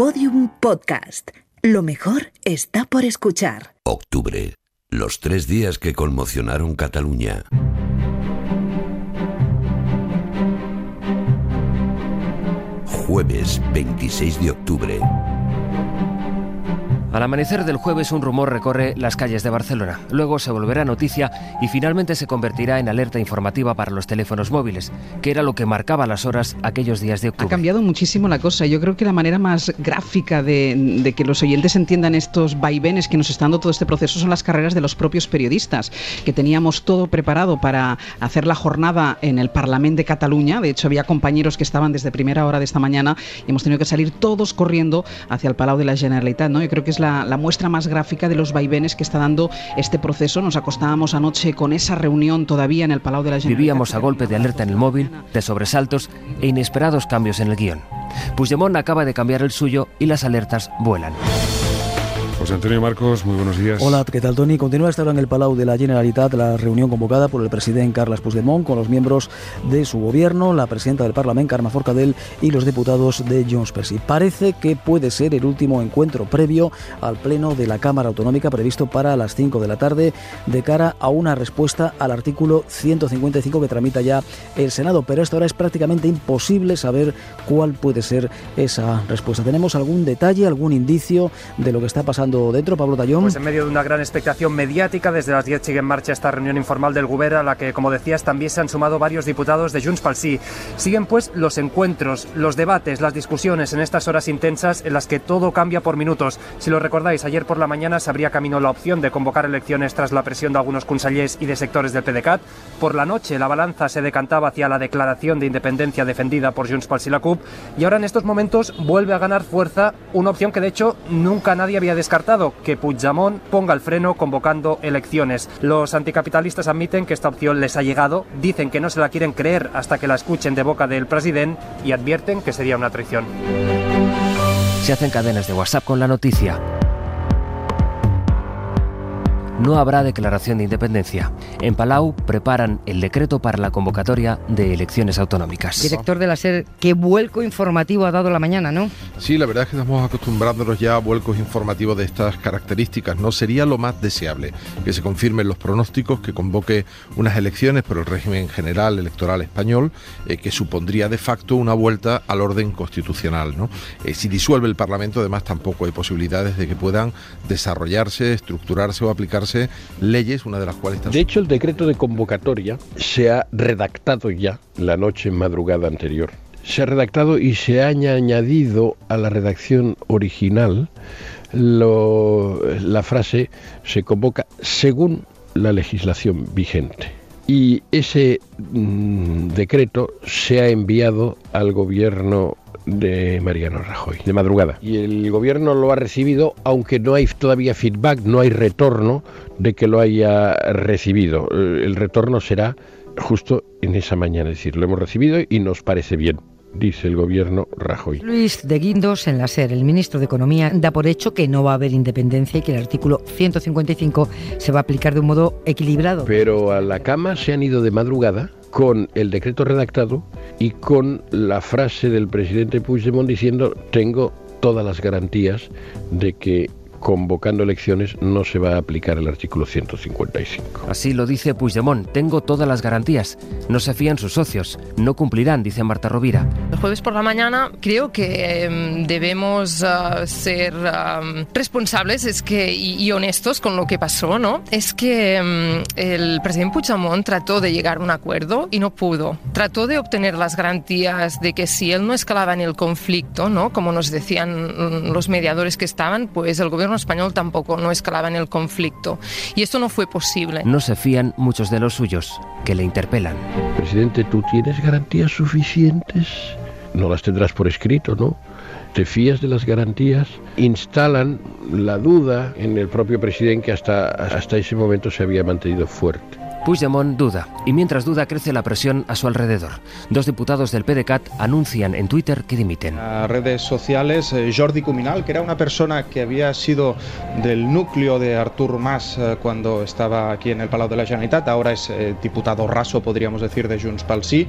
Podium Podcast. Lo mejor está por escuchar. Octubre. Los tres días que conmocionaron Cataluña. Jueves 26 de octubre. Al amanecer del jueves un rumor recorre las calles de Barcelona. Luego se volverá noticia y finalmente se convertirá en alerta informativa para los teléfonos móviles, que era lo que marcaba las horas aquellos días de octubre. Ha cambiado muchísimo la cosa. Yo creo que la manera más gráfica de, que los oyentes entiendan estos vaivenes que nos está dando todo este proceso son las carreras de los propios periodistas, que teníamos todo preparado para hacer la jornada en el Parlamento de Cataluña. De hecho, había compañeros que estaban desde primera hora de esta mañana y hemos tenido que salir todos corriendo hacia el Palau de la Generalitat. ¿no? Yo creo que es la, muestra más gráfica de los vaivenes que está dando este proceso. Nos acostábamos anoche con esa reunión todavía en el Palau de la Generalitat. Vivíamos a golpe de alerta en el móvil, de sobresaltos e inesperados cambios en el guion. Puigdemont acaba de cambiar el suyo y las alertas vuelan. Antonio Marcos, muy buenos días. Hola, ¿qué tal Tony? Continúa esta hora en el Palau de la Generalitat la reunión convocada por el presidente Carles Puigdemont con los miembros de su gobierno, la presidenta del Parlamento, Carme Forcadell, y los diputados de Junts per Parece que puede ser el último encuentro previo al pleno de la Cámara Autonómica previsto para las 5 de la tarde de cara a una respuesta al artículo 155 que tramita ya el Senado, pero hasta ahora es prácticamente imposible saber cuál puede ser esa respuesta. ¿Tenemos algún detalle, algún indicio de lo que está pasando dentro, Pablo Tallón? Pues en medio de una gran expectación mediática, desde las 10 sigue en marcha esta reunión informal del Gobierno, a la que, como decías, también se han sumado varios diputados de Junts pel Sí. Siguen pues los encuentros, los debates, las discusiones en estas horas intensas en las que todo cambia por minutos. Si lo recordáis, ayer por la mañana se abría camino la opción de convocar elecciones tras la presión de algunos consellers y de sectores del PDeCAT. Por la noche la balanza se decantaba hacia la declaración de independencia defendida por Junts pel Sí la CUP y ahora en estos momentos vuelve a ganar fuerza una opción que de hecho nunca nadie había descartado que Puigdemont ponga el freno convocando elecciones. Los anticapitalistas admiten que esta opción les ha llegado, dicen que no se la quieren creer hasta que la escuchen de boca del presidente y advierten que sería una traición. Se hacen cadenas de WhatsApp con la noticia no habrá declaración de independencia. En Palau preparan el decreto para la convocatoria de elecciones autonómicas. Director de la SER, qué vuelco informativo ha dado la mañana, ¿no? Sí, la verdad es que estamos acostumbrándonos ya a vuelcos informativos de estas características. No sería lo más deseable que se confirmen los pronósticos, que convoque unas elecciones por el régimen general electoral español, eh, que supondría de facto una vuelta al orden constitucional. ¿no? Eh, si disuelve el Parlamento, además, tampoco hay posibilidades de que puedan desarrollarse, estructurarse o aplicarse leyes, una de las cuales De hecho, el decreto de convocatoria se ha redactado ya la noche madrugada anterior. Se ha redactado y se ha añadido a la redacción original la frase se convoca según la legislación vigente. Y ese mm, decreto se ha enviado al gobierno de Mariano Rajoy, de madrugada. Y el gobierno lo ha recibido, aunque no hay todavía feedback, no hay retorno de que lo haya recibido. Eh, el retorno será justo en esa mañana, es decir, lo hemos recibido y nos parece bien dice el gobierno Rajoy. Luis de Guindos, en la SER, el ministro de Economía, da por hecho que no va a haber independencia y que el artículo 155 se va a aplicar de un modo equilibrado. Pero a la cama se han ido de madrugada con el decreto redactado y con la frase del presidente Puigdemont diciendo tengo todas las garantías de que convocando elecciones no se va a aplicar el artículo 155. Así lo dice Puigdemont. Tengo todas las garantías. No se fían sus socios. No cumplirán, dice Marta Rovira. El jueves por la mañana creo que em, debemos ah, ser responsables es que, y, honestos con lo que pasó, ¿no? Es que em, el presidente Puigdemont trató de llegar a un acuerdo y no pudo. Trató de obtener las garantías de que si él no escalaba en el conflicto, ¿no? Como nos decían mm, los mediadores que estaban, pues el gobierno español tampoco no escalaba en el conflicto. Y esto no fue posible. No se fían muchos de los suyos, que le interpelan. Presidente, ¿tú tienes garantías suficientes? No las tendrás por escrito, ¿no? ¿Te fías de las garantías? Instalan la duda en el propio presidente que hasta, hasta ese momento se había mantenido fuerte. Puigdemont duda, y mientras duda crece la presión a su alrededor. Dos diputados del PDCAT anuncian en Twitter que dimiten. A redes sociales, eh, Jordi Cuminal, que era una persona que había sido del núcleo de Artur Mas eh, cuando estaba aquí en el Palau de la Generalitat, ahora es eh, diputado raso, podríamos decir, de Junts pel Sí,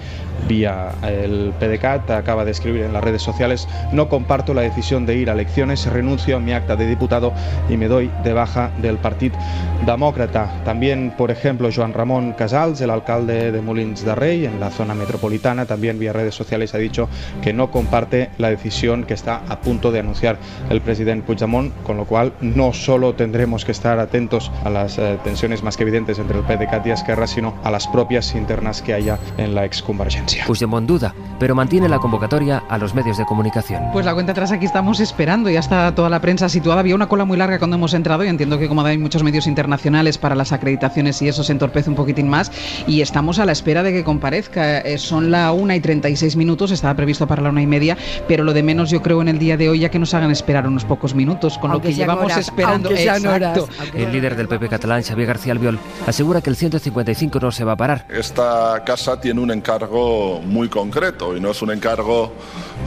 vía el PDCAT, acaba de escribir en las redes sociales, no comparto la decisión de ir a elecciones, renuncio a mi acta de diputado y me doy de baja del Partido Demócrata. También, por ejemplo, Joan Ramón Casals, el alcalde de Molins de Rey, en la zona metropolitana, también vía redes sociales ha dicho que no comparte la decisión que está a punto de anunciar el presidente Puigdemont, con lo cual no solo tendremos que estar atentos a las eh, tensiones más que evidentes entre el PDCAT y Esquerra, sino a las propias internas que haya en la exconvergencia. Puigdemont duda, pero mantiene la convocatoria a los medios de comunicación. Pues la cuenta atrás aquí estamos esperando, ya está toda la prensa situada. Había una cola muy larga cuando hemos entrado y entiendo que como hay muchos medios internacionales para las acreditaciones y eso se entorpece un poquitín más y estamos a la espera de que comparezca. Eh, son la una y 36 minutos, estaba previsto para la una y media, pero lo de menos yo creo en el día de hoy ya que nos hagan esperar unos pocos minutos, con lo que llevamos esperando. Exacto. El líder del PP catalán, Xavier García Albiol, asegura que el 155 no se va a parar. Esta casa tiene un encargo muy concreto y no es un encargo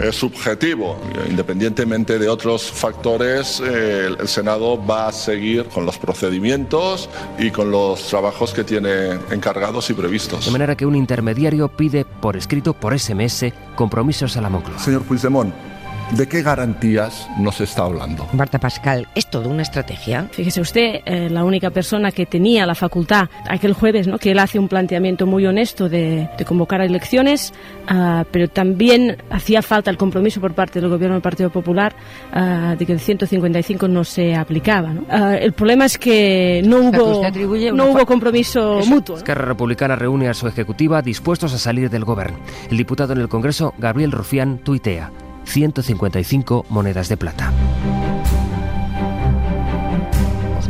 eh, subjetivo. Independientemente de otros factores, eh, el Senado va a seguir con los procedimientos y con los trabajos que tiene encargados y previstos. De manera que un intermediario pide por escrito, por SMS, compromisos a la Moncloa. Señor Puigdemont, ¿De qué garantías nos está hablando? Marta Pascal, ¿es todo una estrategia? Fíjese usted, eh, la única persona que tenía la facultad aquel jueves, ¿no? que él hace un planteamiento muy honesto de, de convocar a elecciones, uh, pero también hacía falta el compromiso por parte del gobierno del Partido Popular uh, de que el 155 no se aplicaba. ¿no? Uh, el problema es que no hubo, no hubo compromiso Eso. mutuo. Esquerra Republicana reúne a su ejecutiva dispuestos a salir del gobierno. El diputado en el Congreso, Gabriel Rufián, tuitea. 155 monedas de plata.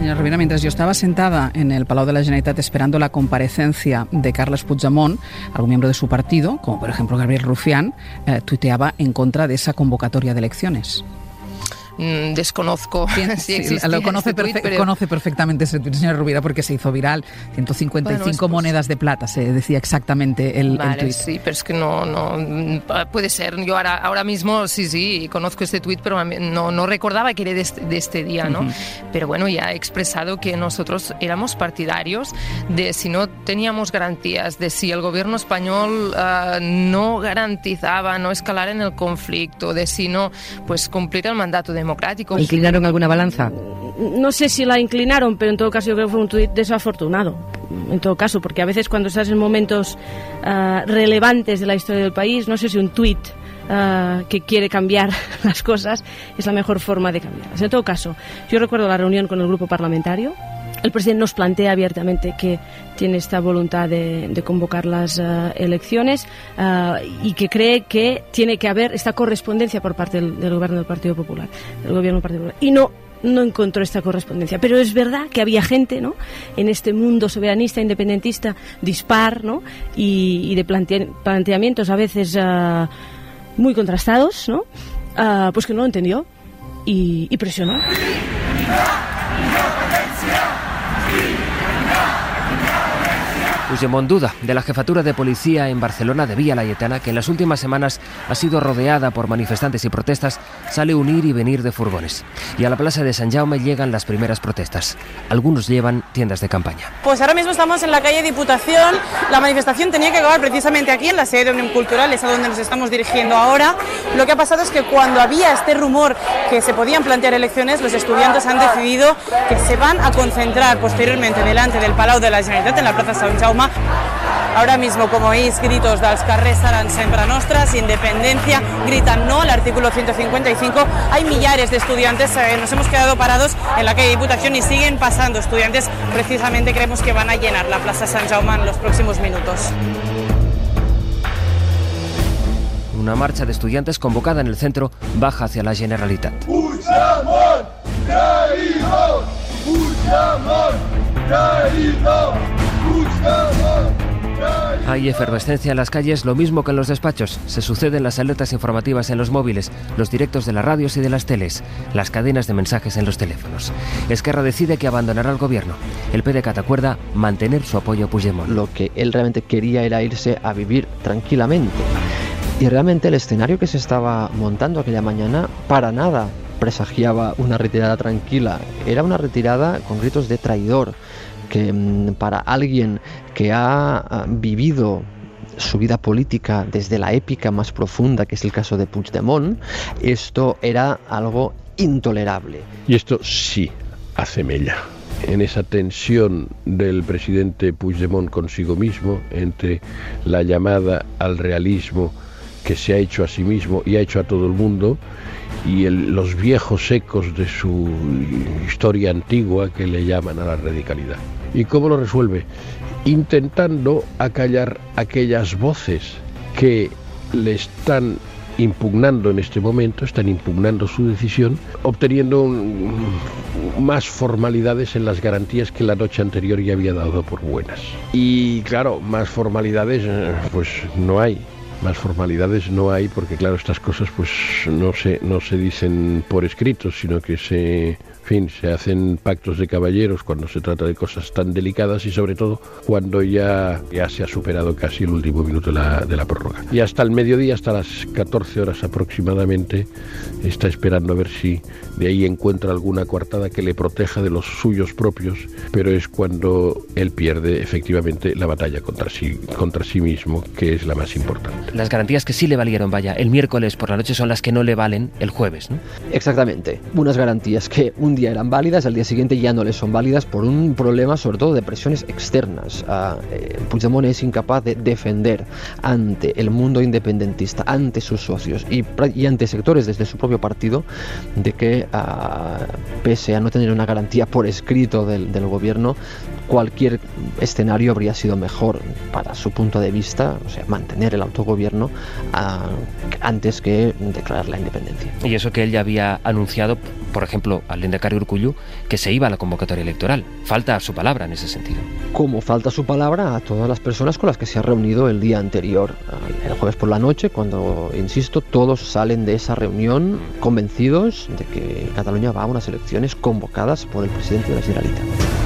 Señora Rivera, mientras yo estaba sentada en el Palau de la Generalitat esperando la comparecencia de Carles Puigdemont, algún miembro de su partido, como por ejemplo Gabriel Rufián, eh, tuiteaba en contra de esa convocatoria de elecciones. Mm, desconozco si sí, lo conoce, este tweet, pero... conoce, perfectamente ese tweet, señora Rubira, porque se hizo viral. 155 bueno, pues, monedas de plata, se decía exactamente el, vale, el tweet. Sí, pero es que no, no puede ser. Yo ahora, ahora mismo sí, sí, conozco este tweet, pero no, no recordaba que era de este, de este día, ¿no? Uh -huh. Pero bueno, ya he expresado que nosotros éramos partidarios de si no teníamos garantías, de si el gobierno español uh, no garantizaba no escalar en el conflicto, de si no, pues cumplir el mandato de democrático. ¿Inclinaron alguna balanza? No sé si la inclinaron, pero en todo caso yo creo que fue un tuit desafortunado. En todo caso, porque a veces cuando estás en momentos uh, relevantes de la historia del país, no sé si un tuit uh, que quiere cambiar las cosas es la mejor forma de cambiarlas. En todo caso, yo recuerdo la reunión con el grupo parlamentario. El presidente nos plantea abiertamente que tiene esta voluntad de, convocar las uh, elecciones uh, y que cree que tiene que haber esta correspondencia por parte del, gobierno del Partido Popular, del gobierno Partido Popular. Y no no encontró esta correspondencia. Pero es verdad que había gente ¿no? en este mundo soberanista, independentista, dispar ¿no? y, de plantea planteamientos a veces uh, muy contrastados, ¿no? Pues que no lo entendió y, y presionó. 김연아! 김연아! Puigdemont duda de la jefatura de policía en Barcelona de Vía Layetana, que en las últimas semanas ha sido rodeada por manifestantes y protestas, sale un ir y venir de furgones. Y a la plaza de San Jaume llegan las primeras protestas. Algunos llevan tiendas de campaña. Pues ahora mismo estamos en la calle Diputación. La manifestación tenía que acabar precisamente aquí, en la sede de Unión Cultural, es a donde nos estamos dirigiendo ahora. Lo que ha pasado es que cuando había este rumor que se podían plantear elecciones, los estudiantes han decidido que se van a concentrar posteriormente delante del Palau de la Generalitat, en la plaza Sant Jaume, Ahora mismo, como oís, gritos dels carrers seran sempre nostres, independencia, gritan no al artículo 155. Hay millares de estudiantes, eh, nos hemos quedado parados en la calle Diputación y siguen pasando estudiantes. Precisamente creemos que van a llenar la Plaza San Jaume en los próximos minutos. Una marcha de estudiantes convocada en el centro baja hacia la Generalitat. Puigdemont, traïdor! Puigdemont, traïdor! Hay efervescencia en las calles, lo mismo que en los despachos. Se suceden las alertas informativas en los móviles, los directos de las radios y de las teles, las cadenas de mensajes en los teléfonos. Esquerra decide que abandonará el gobierno. El PDCAT acuerda mantener su apoyo a Puigdemont. Lo que él realmente quería era irse a vivir tranquilamente. Y realmente el escenario que se estaba montando aquella mañana para nada presagiaba una retirada tranquila. Era una retirada con gritos de traidor que mm, para alguien que ha vivido su vida política desde la épica más profunda, que es el caso de Puigdemont, esto era algo intolerable. Y esto sí hace mella en esa tensión del presidente Puigdemont consigo mismo, entre la llamada al realismo que se ha hecho a sí mismo y ha hecho a todo el mundo, y los viejos ecos de su historia antigua que le llaman a la radicalidad. ¿Y cómo lo resuelve? Intentando acallar aquellas voces que le están impugnando en este momento, están impugnando su decisión, obteniendo más formalidades en las garantías que la noche anterior ya había dado por buenas. Y claro, más formalidades eh, pues no hay más formalidades no hay porque claro estas cosas pues no se no se dicen por escrito sino que se fin, se hacen pactos de caballeros cuando se trata de cosas tan delicadas y sobre todo cuando ya, ya se ha superado casi el último minuto de la, de la prórroga. Y hasta el mediodía, hasta las 14 horas aproximadamente, está esperando a ver si de ahí encuentra alguna coartada que le proteja de los suyos propios, pero es cuando él pierde efectivamente la batalla contra sí, contra sí mismo, que es la más importante. Las garantías que sí le valieron, vaya, el miércoles por la noche son las que no le valen el jueves, ¿no? Exactamente, unas garantías que un día eran válidas, al día siguiente ya no les son válidas por un problema sobre todo de presiones externas. Uh, Puigdemont es incapaz de defender ante el mundo independentista, ante sus socios y, ante sectores desde su propio partido de que, uh, pese a no tener una garantía por escrito del gobierno, cualquier escenario habría sido mejor para su punto de vista, o sea, mantener el autogobierno uh, antes que declarar la independencia. Y eso que él ya había anunciado, por ejemplo, al Lendakari Urcullu, que se iba a la convocatoria electoral. Falta su palabra en ese sentido. Como falta su palabra a todas las personas con las que se ha reunido el día anterior, el jueves por la noche, cuando, insisto, todos salen de esa reunión convencidos de que Cataluña va a unas elecciones convocadas por el presidente de la Generalitat.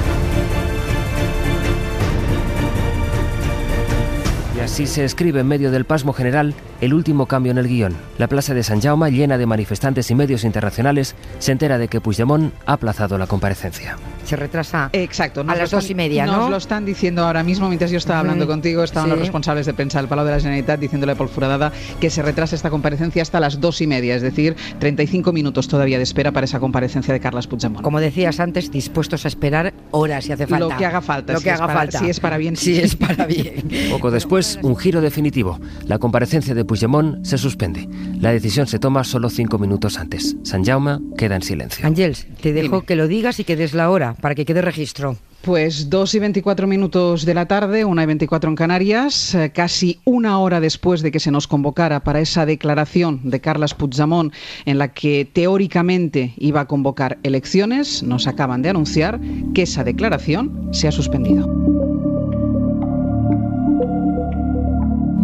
Y así se escribe en medio del pasmo general el último cambio en el guion. La plaza de San Jaume, llena de manifestantes y medios internacionales, se entera de que Puigdemont ha aplazado la comparecencia. Se retrasa Exacto, a las están, dos y media, ¿no? Nos lo están diciendo ahora mismo, mientras yo estaba hablando contigo, estaban sí. los responsables de prensa del Palau de la Generalitat diciéndole por furadada que se retrasa esta comparecencia hasta las dos y media, es decir, 35 minutos todavía de espera para esa comparecencia de Carles Puigdemont. Como decías antes, dispuestos a esperar horas si hace falta. Lo que haga falta. Lo si que haga para, falta. Si es para bien. Si es para bien. Poco después, un giro definitivo. La comparecencia de Puigdemont se suspende. La decisión se toma solo cinco minutos antes. San Jaume queda en silencio. Ángels, te dejo Dime. que lo digas y que des la hora para que quede registro. Pues 2 y 24 minutos de la tarde, 1 y 24 en Canarias, eh, casi una hora después de que se nos convocara para esa declaración de Carles Puigdemont en la que teóricamente iba a convocar elecciones, nos acaban de anunciar que esa declaración se ha suspendido.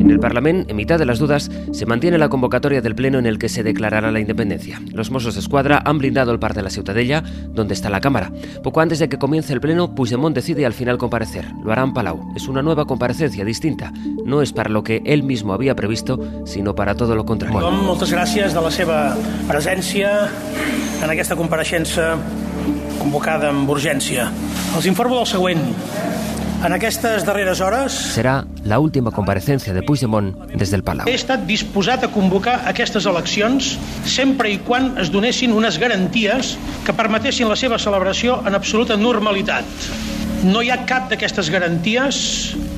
En el Parlamento, en mitad de las dudas, se mantiene la convocatoria del Pleno en el que se declarará la independencia. Los Mossos de Escuadra han blindado el par de la Ciutadella, donde está la Cámara. Poco antes de que comience el Pleno, Puigdemont decide al final comparecer. Lo hará en Palau. Es una nueva comparecencia distinta. No es para lo que él mismo había previsto, sino para todo lo contrario. Tothom, moltes gràcies de la seva presència en aquesta compareixença convocada amb urgència. Els informo del següent. En aquestes darreres hores Será la última comparecencia de Puigdemont desde el Palau. he estat disposat a convocar aquestes eleccions sempre i quan es donessin unes garanties que permetessin la seva celebració en absoluta normalitat. No hi ha cap d'aquestes garanties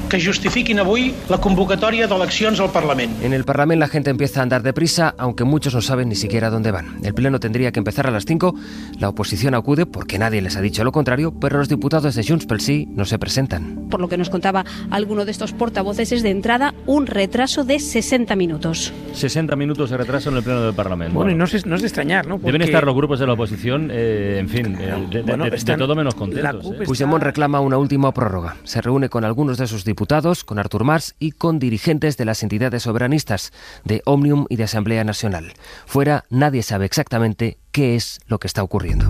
que justifiquin avui la convocatòria d'eleccions al Parlament. En el Parlamento la gente empieza a andar deprisa, aunque muchos no saben ni siquiera dónde van. El pleno tendría que empezar a las 5, la oposición acude porque nadie les ha dicho lo contrario, pero los diputados de Junts pel Sí no se presentan. Por lo que nos contaba alguno de estos portavoces, es de entrada un retraso de 60 minutos. 60 minutos de retraso en el Pleno del Parlamento. Bueno, y no es, no es de extrañar, ¿no? Deben Porque- estar los grupos de la oposición, eh, en fin, eh, de, de- Bueno, de- de están- todo menos contentos. ¿eh? está- Puigdemont reclama una última prórroga. Se reúne con algunos de sus diputados diputados, con Artur Mas y con dirigentes de las entidades soberanistas, de Omnium y de Asamblea Nacional. Fuera, nadie sabe exactamente qué es lo que está ocurriendo.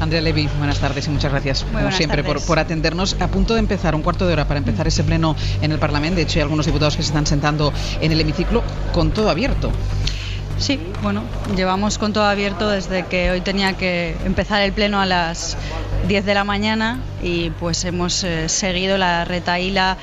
Andrea Levy, buenas tardes y muchas gracias, como siempre, por, por, atendernos. A punto de empezar, un cuarto de hora para empezar ese pleno en el Parlamento. De hecho, hay algunos diputados que se están sentando en el hemiciclo con todo abierto. Sí, bueno, llevamos con todo abierto desde que hoy tenía que empezar el pleno a las 10 de la mañana y pues hemos eh, seguido la retaíla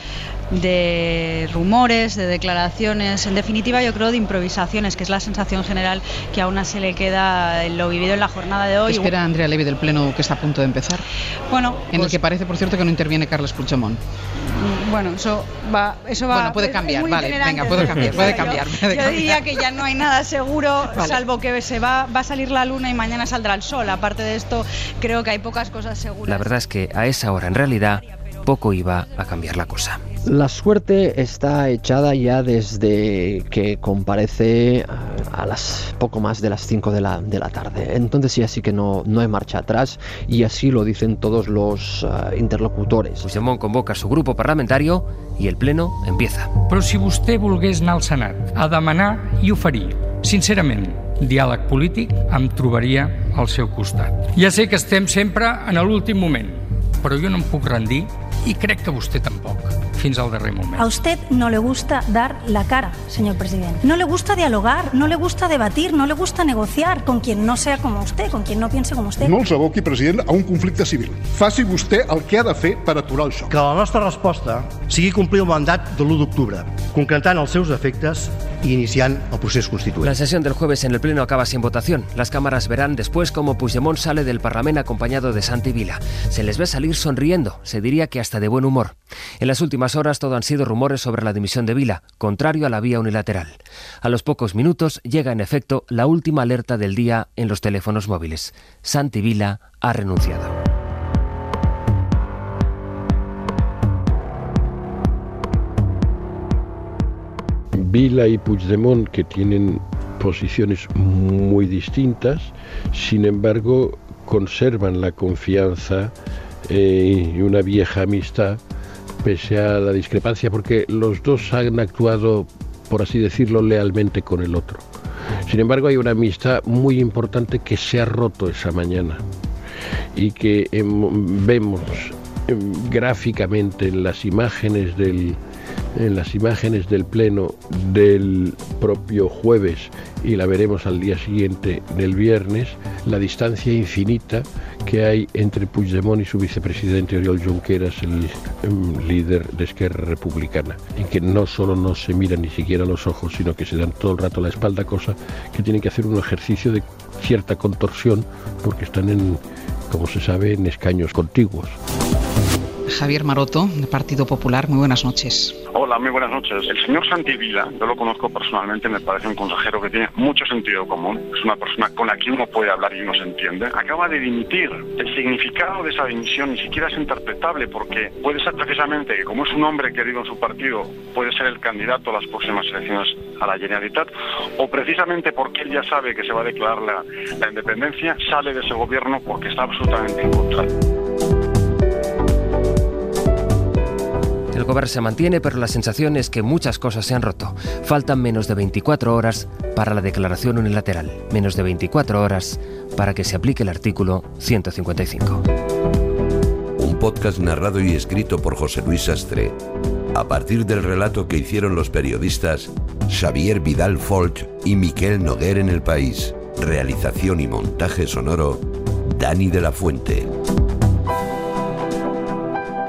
de rumores, de declaraciones, en definitiva yo creo de improvisaciones, que es la sensación general que aún se le queda en lo vivido en la jornada de hoy. espera Andrea Levy del Pleno que está a punto de empezar? Bueno, en el pues que parece, por cierto, que no interviene Carlos Puigdemont. Bueno, eso va, eso va. Bueno, puede es cambiar, vale, itinerante, venga, puede ¿no? cambiar, puede cambiar, yo- puede Yo cambiar. diría que ya no hay nada seguro, Vale. salvo que se va, va a salir la luna y mañana saldrá el sol. Aparte de esto, creo que hay pocas cosas seguras. La verdad es que a esa hora, en realidad, poco iba a cambiar la cosa. La suerte está echada ya desde que comparece a las poco más de las 5 de la, de la tarde. Entonces sí, así que no, no hay marcha atrás y así lo dicen todos los ah, interlocutores. Puigdemont convoca a su grupo parlamentario y el pleno empieza. Però si vostè volgués anar al Senat a demanar i oferir, sincerament, diàleg polític, em trobaria al seu costat. Ja sé que estem sempre en l'últim moment, però jo no em puc rendir i crec que vostè tampoc, fins al darrer moment. A usted no le gusta dar la cara, señor presidente. No le gusta dialogar, no le gusta debatir, no le gusta negociar con quien no sea como usted, con quien no piense como usted. No els aboqui, president, a un conflicte civil. Faci vostè el que ha de fer per aturar el xoc. Que la nostra resposta sigui complir el mandat de l'1 d'octubre, concretant els seus efectes i iniciant el procés constituent. La sesión del jueves en el Pleno acaba sin votación. Las cámaras verán después cómo Puigdemont sale del Parlamento acompañado de Santi Vila. Se les ve salir sonriendo, se diría que hasta de buen humor. En las últimas horas todo han sido rumores sobre la dimisión de Vila, contrario a la vía unilateral. A los pocos minutos llega en efecto la última alerta del día en los teléfonos móviles. Santi Vila ha renunciado. Vila y Puigdemont, que tienen posiciones muy distintas, sin embargo, conservan la confianza eh, y una vieja amistad pese a la discrepancia, porque los dos han actuado, por así decirlo, lealmente con el otro. Sin embargo, hay una amistad muy importante que se ha roto esa mañana y que em, vemos em, gráficamente en las imágenes del en las imágenes del pleno del propio jueves y la veremos al día siguiente del viernes, la distancia infinita que hay entre Puigdemont y su vicepresidente Oriol Junqueras, el em, líder de Esquerra Republicana, en que no solo no se miran ni siquiera los ojos, sino que se dan todo el rato la espalda, cosa que tienen que hacer un ejercicio de cierta contorsión porque están como se sabe, en escaños contiguos. Javier Maroto, del Partido Popular, muy buenas noches. Hola, muy buenas noches. El señor Santi Vila, yo lo conozco personalmente, me parece un consejero que tiene mucho sentido común. Es una persona con la que uno puede hablar y uno se entiende. Acaba de dimitir. El significado de esa dimisión ni siquiera es interpretable porque puede ser precisamente que como es un hombre querido en su partido, puede ser el candidato a las próximas elecciones a la Generalitat, o precisamente porque él ya sabe que se va a declarar la, la independencia, sale de ese gobierno porque está absolutamente en contra. Se mantiene, pero la sensación es que muchas cosas se han roto. Faltan menos de 24 horas para la declaración unilateral, menos de 24 horas para que se aplique el artículo 155. Un podcast narrado y escrito por José Luis Sastre. A partir del relato que hicieron los periodistas Xavier Vidal Folch y Miquel Noguer en El País. Realización y montaje sonoro Dani de la Fuente.